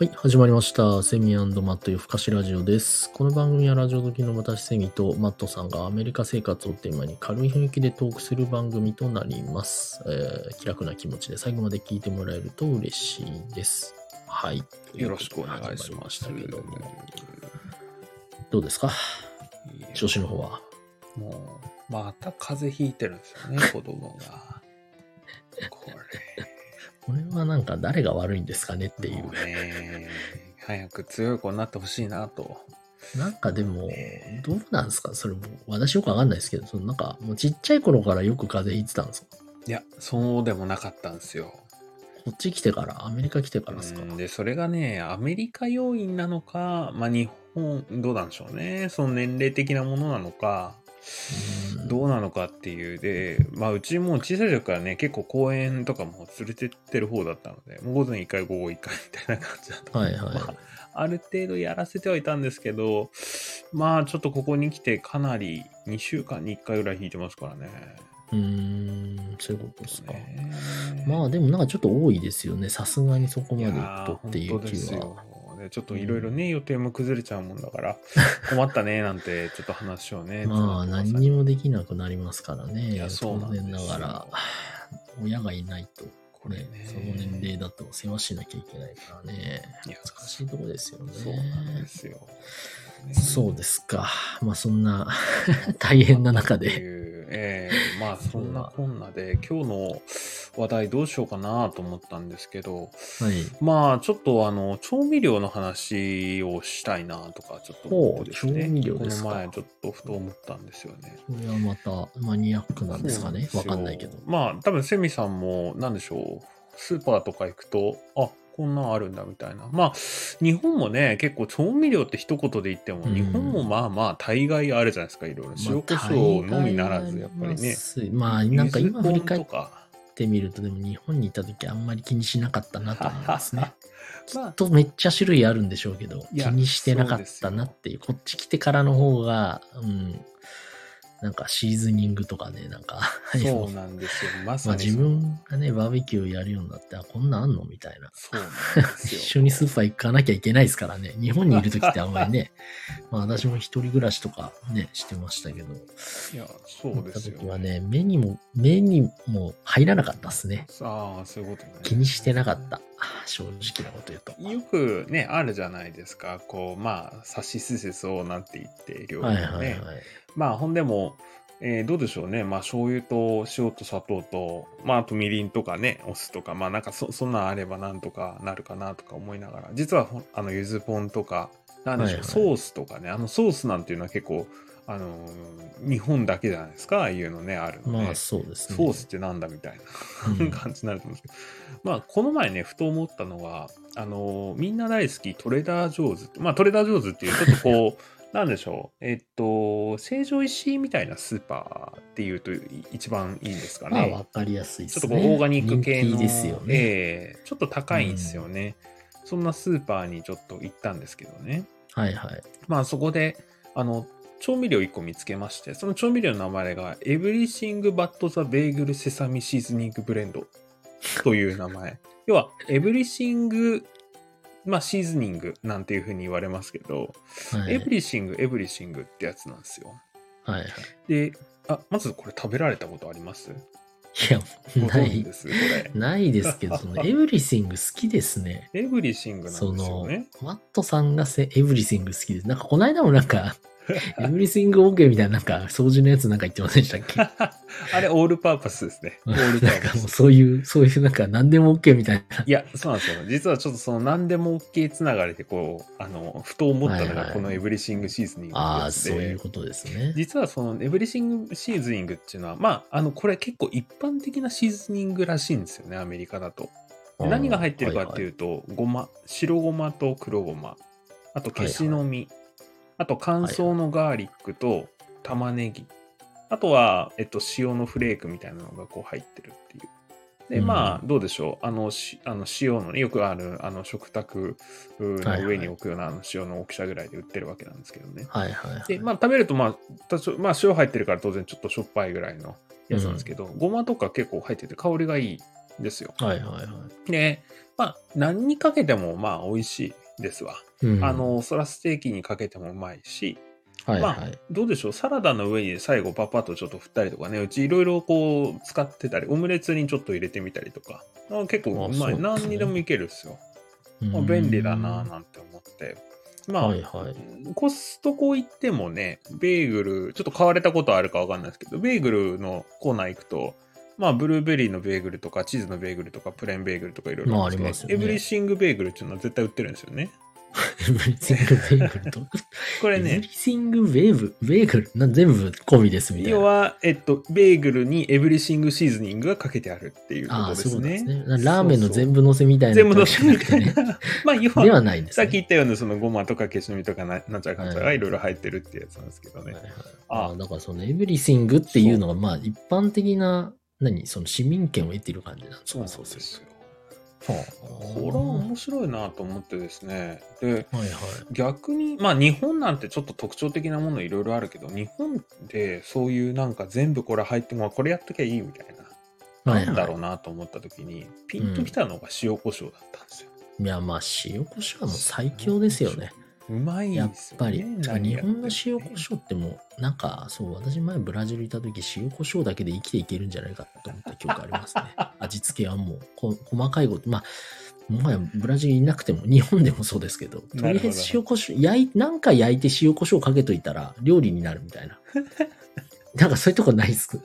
はい、始まりました。セミマット夜更かしラジオです。この番組はラジオ好きの私セミとマットさんがアメリカ生活をテーマに軽い雰囲気でトークする番組となります。えー気楽な気持ちで最後まで聞いてもらえると嬉しいです。はい。よろしくお願いしま。すしたけども。どうですか？調子の方は？もう、また風邪ひいてるんですよね、子供が。ここれはなんか誰が悪いんですかねってれ。いう早く強い子になってほしいなと。なんかでも、どうなんですか？それも、私よくわかんないですけど、そのなんか、もうちっちゃい頃からよく風邪ひいてたんですか？いや、そうでもなかったんですよ。こっち来てから、アメリカ来てからですか？うんで、それがね、アメリカ要因なのか、まあ日本、どうなんでしょうね。その年齢的なものなのか、うんどうなのかっていうで、まあうちも小さい時からね、結構公園とかも連れてってる方だったので、もう午前1回午後1回みたいな感じだったはいはい。まあある程度やらせてはいたんですけど、まあちょっとここに来てかなり2週間に1回ぐらい引いてますからね。うーん、そういうことですか。ねまあでもなんかちょっと多いですよね。さすがにそこまで行くとーっていう気は。ちょっといろいろね、予定も崩れちゃうもんだから、困ったねなんてちょっと話をね。まあ何にもできなくなりますからいねや。そう当なんですよ然ながら、親がいないと、これねね、その年齢だと世話しなきゃいけないからね。いや難しいとこですよね。そうなんですよ。ねそうですか。まあそんな 大変な中で。ええまあそんなこんなで今日の話題どうしようかなと思ったんですけど、はい。まあちょっとあの調味料の話をしたいなとかちょっと思ってですね。調味料ですかこの前ちょっとふと思ったんですよね。これはまたマニアックなんですかね。わかんないけど。まあ多分セミさんもなんでしょう。スーパーとか行くと、あこんなんあるんだみたいな。まあ、日本もね、結構調味料って一言で言っても、うん日本もまあまあ大概あるじゃないですか、いろいろ。塩コショウのみならず、やっぱりね。まあ、なんか今振り返っ。てみると、でも日本にいた時あんまり気にしなかったなと思いますね。まあ、とめっちゃ種類あるんでしょうけど、気にしてなかったなっていう、こっち来てからの方が、うん、なんかシーズニングとかね、なんか、そうなんですよ。まさまあ自にそう。分がね、バーベキューやるようになって、あ、こんなんあんのみたいな。そうなんです一よ。緒にスーパー行かなきゃいけないですからね。日本にいる時ってあんまりね、まあ私も一人暮らしとかね、してましたけど、いや、そう行ったですよ、時はね、目にも、目にも入らなかったですね。ああ、そういうことね。気にしてなかった。正直なこと言うと。よくね、あるじゃないですか。こう、まあ、さしすせそうなんて言って、料理はいもね。はいはい。まあ、ほんでも、えーどうでしょうね。まあ、醤油と塩と砂糖と、まあ、あとみりんとかね、お酢とか、まあ、なんかそ、そんなんあればなんとかなるかなとか思いながら、実はあの、ゆずポンとか、なんでしょう、はいはいソースとかね、あのソースなんていうのは結構、あのー日本だけじゃないですか、ああいうのね、あるのね。まあそうですね。ソースってなんだみたいな、うん感じになると思うんですけど、まあ、この前ね、ふと思ったのが、あのーみんな大好きトレーダー・ジョーズまあ、トレーダー・ジョーズっていう、ちょっとこう、なんでしょう、えっと、成城石井みたいなスーパーっていうと一番いいんですかまあかりやすいですね。ちょっとこうオーガニック系の、ですよね。ええちょっと高いんですよね、そんなスーパーにちょっと行ったんですけどね。はいはい。まあそこで、あの、調味料1個見つけまして、その調味料の名前が Everything But the Bagel Sesame Seasoning Blend という名前。要は Everything まあシーズニングなんていうふうに言われますけど、はい、Everything Everything ってやつなんですよ。はいはい。で、あ、まずこれ食べられたことあります？いや、ごない。ないですけど、その everything 好きですね。 everything なんですその、マットさんが everything 好きです。なんかこの間もなんか、everything OK みたいななんか掃除のやつなんか言ってませんでしたっけ？あれ all purpose ですね。 all purpose なんかもうーパス。そういう、そういうなんか何でも OK みたいな。いや、そうなんですよ。実はちょっとその何でも OK つながりでこう、あの、ふと思ったのはいはいがこの everything seasoning ってああ、やつでそういう、ことですね。実はその everything seasoning っていうのは、まあ、あの、これ結構一般的なシーズニングらしいんですよね、アメリカだと。で何が入ってるかっていうと、ごま、白ごまと黒ごま、あと消しの実、あと乾燥のガーリックと玉ねぎ、あとは、えっと、塩のフレークみたいなのがこう入ってるっていう。で、うんまあ、どうでしょう。あの、しあの塩のね、よくある、あの、食卓の上に置くようなあの塩の大きさぐらいで売ってるわけなんですけどね。はいはいはい。で、まあ、食べると、まあ、多少、まあ、塩入ってるから当然ちょっとしょっぱいぐらいのやつなんですけど、ごまとか結構入ってて香りがいいんですよ。はいはいはい。で、まあ、何にかけてもまあ美味しいですわ。うんあ、の、そらステーキにかけてもうまいし、はいはい。まあ、どうでしょう、サラダの上に最後パパッとちょっと振ったりとかね、うちいろいろこう使ってたり、オムレツにちょっと入れてみたりとか、あ結構うまい。ね何にでもいけるっすよ。まあ、うん便利だなぁなんて思って。まあ、はいはい。コストコ行ってもね、ベーグル、ちょっと買われたことあるかわかんないですけど、ベーグルのコーナー行くと、まあ、ブルーベリーのベーグルとか、チーズのベーグルとか、プレーンベーグルとかいろいろまありますよねエブリシングベーグルっていうのは絶対売ってるんですよね。エブリシングベーグルと？これねエブリ、シングベーブ、ベーグル？な全部込みですみたいな。要は、えっと、ベーグルにエブリシングシーズニングがかけてあるっていうことですそうすね。ね。ラーメンの全部部乗せみたいな。全部のせみたいね。な。まあ、要では、はないんですね。さっき言ったようなそのごまとか消しの実とかななんちゃらかんちゃらいいろいろ入ってるってやつなんですけどね。はいはいあああだからそのエブリシングっていうのが、まあ一般的な、何その市民権を得ている感じなんですか？そうですよ。はこれは面白いなと思ってですね。で、あはいはい。逆に、まあ日本なんてちょっと特徴的なものいろいろあるけど、日本でそういうなんか全部これ入っても、これやっときゃいいみたいな、はいはいなんだろうなと思った時に、ピンときたのが塩コショウだったんですよ。いや、まあ塩コショウはもう最強ですよね。うまいやっ。ぱり。日本の塩コョショウってもう、なんか、そう、私前ブラジルいた時、塩コショウだけで生きていけるんじゃないかと思った記憶ありますね。味付けはもう、こ細かいこと、まあ、もはやブラジルいなくても、日本でもそうですけど、とりあえず塩コショウ、焼い、なんか焼いて塩コショウかけといたら、料理になるみたいな。なんかそういうとこないっす。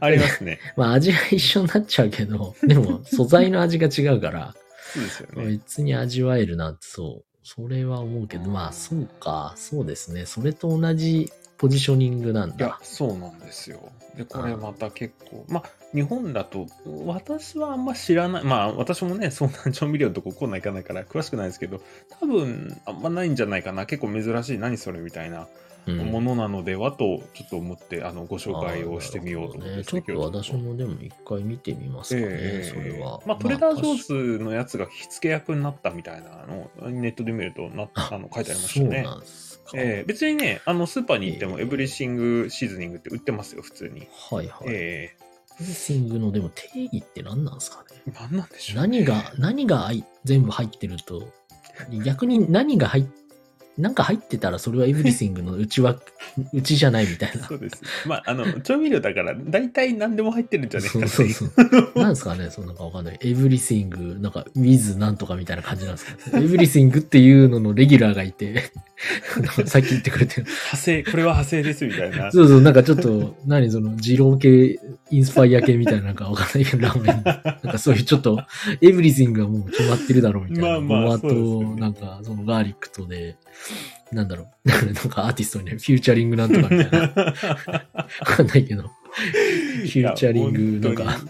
ありますね。まあ味は一緒になっちゃうけど、でも素材の味が違うから、そうですよね。別に味わえるなって、そう。それは思うけど、まあ、そうか、そうですね。それと同じポジショニングなんいやだ。、そうなんですよ。で、これまた結構、まあ、日本だと、私はあんま知らない、まあ、私もね、そんな調味料のとこコーナー行かないから詳しくないですけど、多分、あんまないんじゃないかな。結構珍しい、何それ？みたいなうんものなのではと、ちょっと思って、あの、ご紹介をしてみようと思って、ね。ちょっと私もでも一回見てみますかね、ええそれは。まあ、トレーダー・ジョーズのやつが火付け役になったみたいなのをネットで見るとなあの書いてありましたね。ええ別にね、あのスーパーに行ってもええ everything seasoning って売ってますよ、普通に。はいはい。え everythingングのでも定義って何なんですかね。え何なんでしょう、ね。何が、何があい全部入ってると、逆に何が入っなんか入ってたらそれは everything のうちは、うちじゃないみたいなそ。うです。まあ、あの、調味料だから、大体何でも入ってるんじゃないかそうなそうそう。なんですかねそのなんかわかんない。 everything、なんか、 with なんとかみたいな感じなんですか everything っていうののレギュラーがいて、さっき言ってくれてる。派生、これは派生ですみたいな。そうそう、なんかちょっと、何その、二郎系、インスパイア系みたいな、なんかわかんないけど、ラーメンに。なんかそういうちょっと、エブリシングがもう決まってるだろうみたいな。まあまあと、なんか、そのガーリックとで、なんだろう。なんかアーティストにね、フューチャリングなんとかみたいな。わかんないけど。フューチャリング、なんか、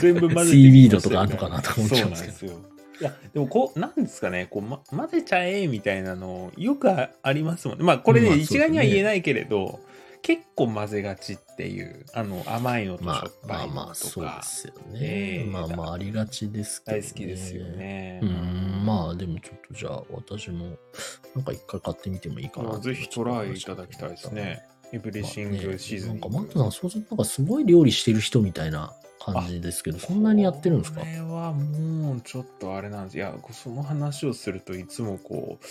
全部混ぜてシーウィードとかあんのかなと思っちゃうんですけど。いや、でもこう、なんですかね、こう、ま、混ぜちゃえみたいなの、よくあありますもんね。まあ、これね、まあ一概には言えないけれど、結構混ぜがちっていう、あの、甘いのとしょまっあまあまあ、ぱいのとそうでか、すよえね。えまあまあ、ありがちですけど、ね。大好きですよ。ね。うん、まあでもちょっとじゃあ私もなんか一回買ってみてもいいかな。まあぜひトライいただきたいですね。。エブリシングシーズン。なんかマットさん、そうするとなんかすごい料理してる人みたいな感じですけど、そんなにやってるんですか？これはもうちょっとあれなんです。いや、その話をするといつもこう、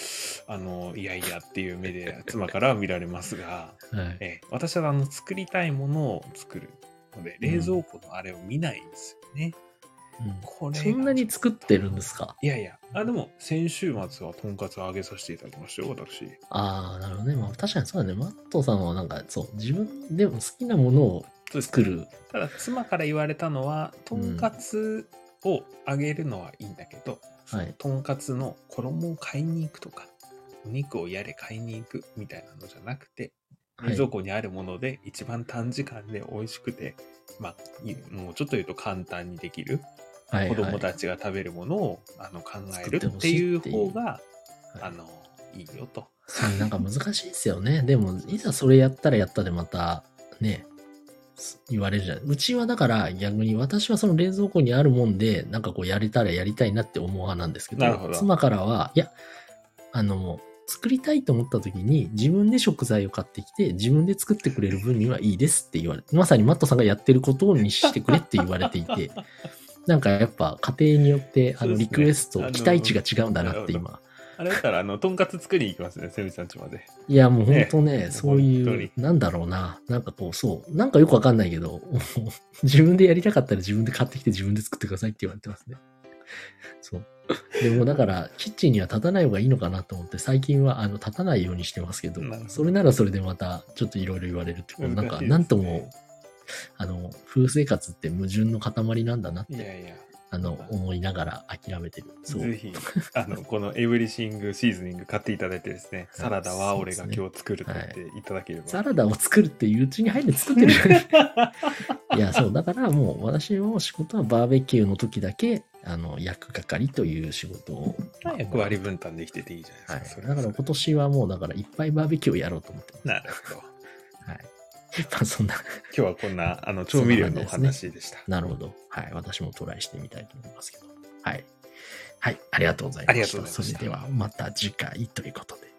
あの、いやいやっていう目で妻からは見られますが、はい。えー私はあの作りたいものを作るので、冷蔵庫のあれを見ないんですよね。これがそんなに作ってるんですか？いやいや、あ、でも先週末はとんかつを揚げさせていただきましたよ、私。ああ、なるほどね。まあ確かにそうだね。マットさんはなんかそう、自分でも好きなものを作る。ただ妻から言われたのはとんかつを揚げるのはいいんだけど、はいとんかつの衣を買いに行くとかお肉をやれ買いに行くみたいなのじゃなくてはい冷蔵庫にあるもので一番短時間で美味しくて、まあいもうちょっと言うと簡単にできるはい子供はいたちが食べるものをあの考える作っていう方がはいあのいいよと。なんか難しいですよね。でも、いざそれやったらやったでまた、ね、言われるじゃん。うちはだから逆に私はその冷蔵庫にあるもんで、なんかこうやれたらやりたいなって思う派なんですけど、ど妻からは、いや、あの、作りたいと思った時に自分で食材を買ってきて自分で作ってくれる分にはいいですって言われて、まさにマットさんがやってることにしてくれって言われていて、なんかやっぱ家庭によって、あの、リクエスト、あの期待値が違うんだなって今。あれだったら、あの、とんかつ作りに行きますね、セミさんちまで。いや、もう本当ねね、そうい本う、なんだろうな。なんかこう、そう。なんかよくわかんないけど、自分でやりたかったら自分で買ってきて自分で作ってくださいって言われてますね。そう。でもだから、キッチンには立たない方がいいのかなと思って、最近はあの立たないようにしてますけどそれならそれでまたちょっといろいろ言われるってこと、なんか、なんとも、あの、夫婦生活って矛盾の塊なんだなって、いやいや、あの、思いながら諦めてる。そう。ぜひ、あの、このエブリシングシーズニング買っていただいてですね、サラダは俺が今日作ると言っていただければ。サラダを作るっていううちに入って作ってる。いや、そう、だからもう私の仕事はバーベキューの時だけ、あの、焼く係という仕事を。まあ役割分担できてていいじゃはないですか。い。だから今年はもう、だからいっぱいバーベキューをやろうと思ってます。なるほど。はい。まあそんな、今日はこんなあの調味料のお話でした。なるほど。はい。私もトライしてみたいと思いますけど。はい。はい。ありがとうございました。ありがとうございましたそれではまた次回ということで。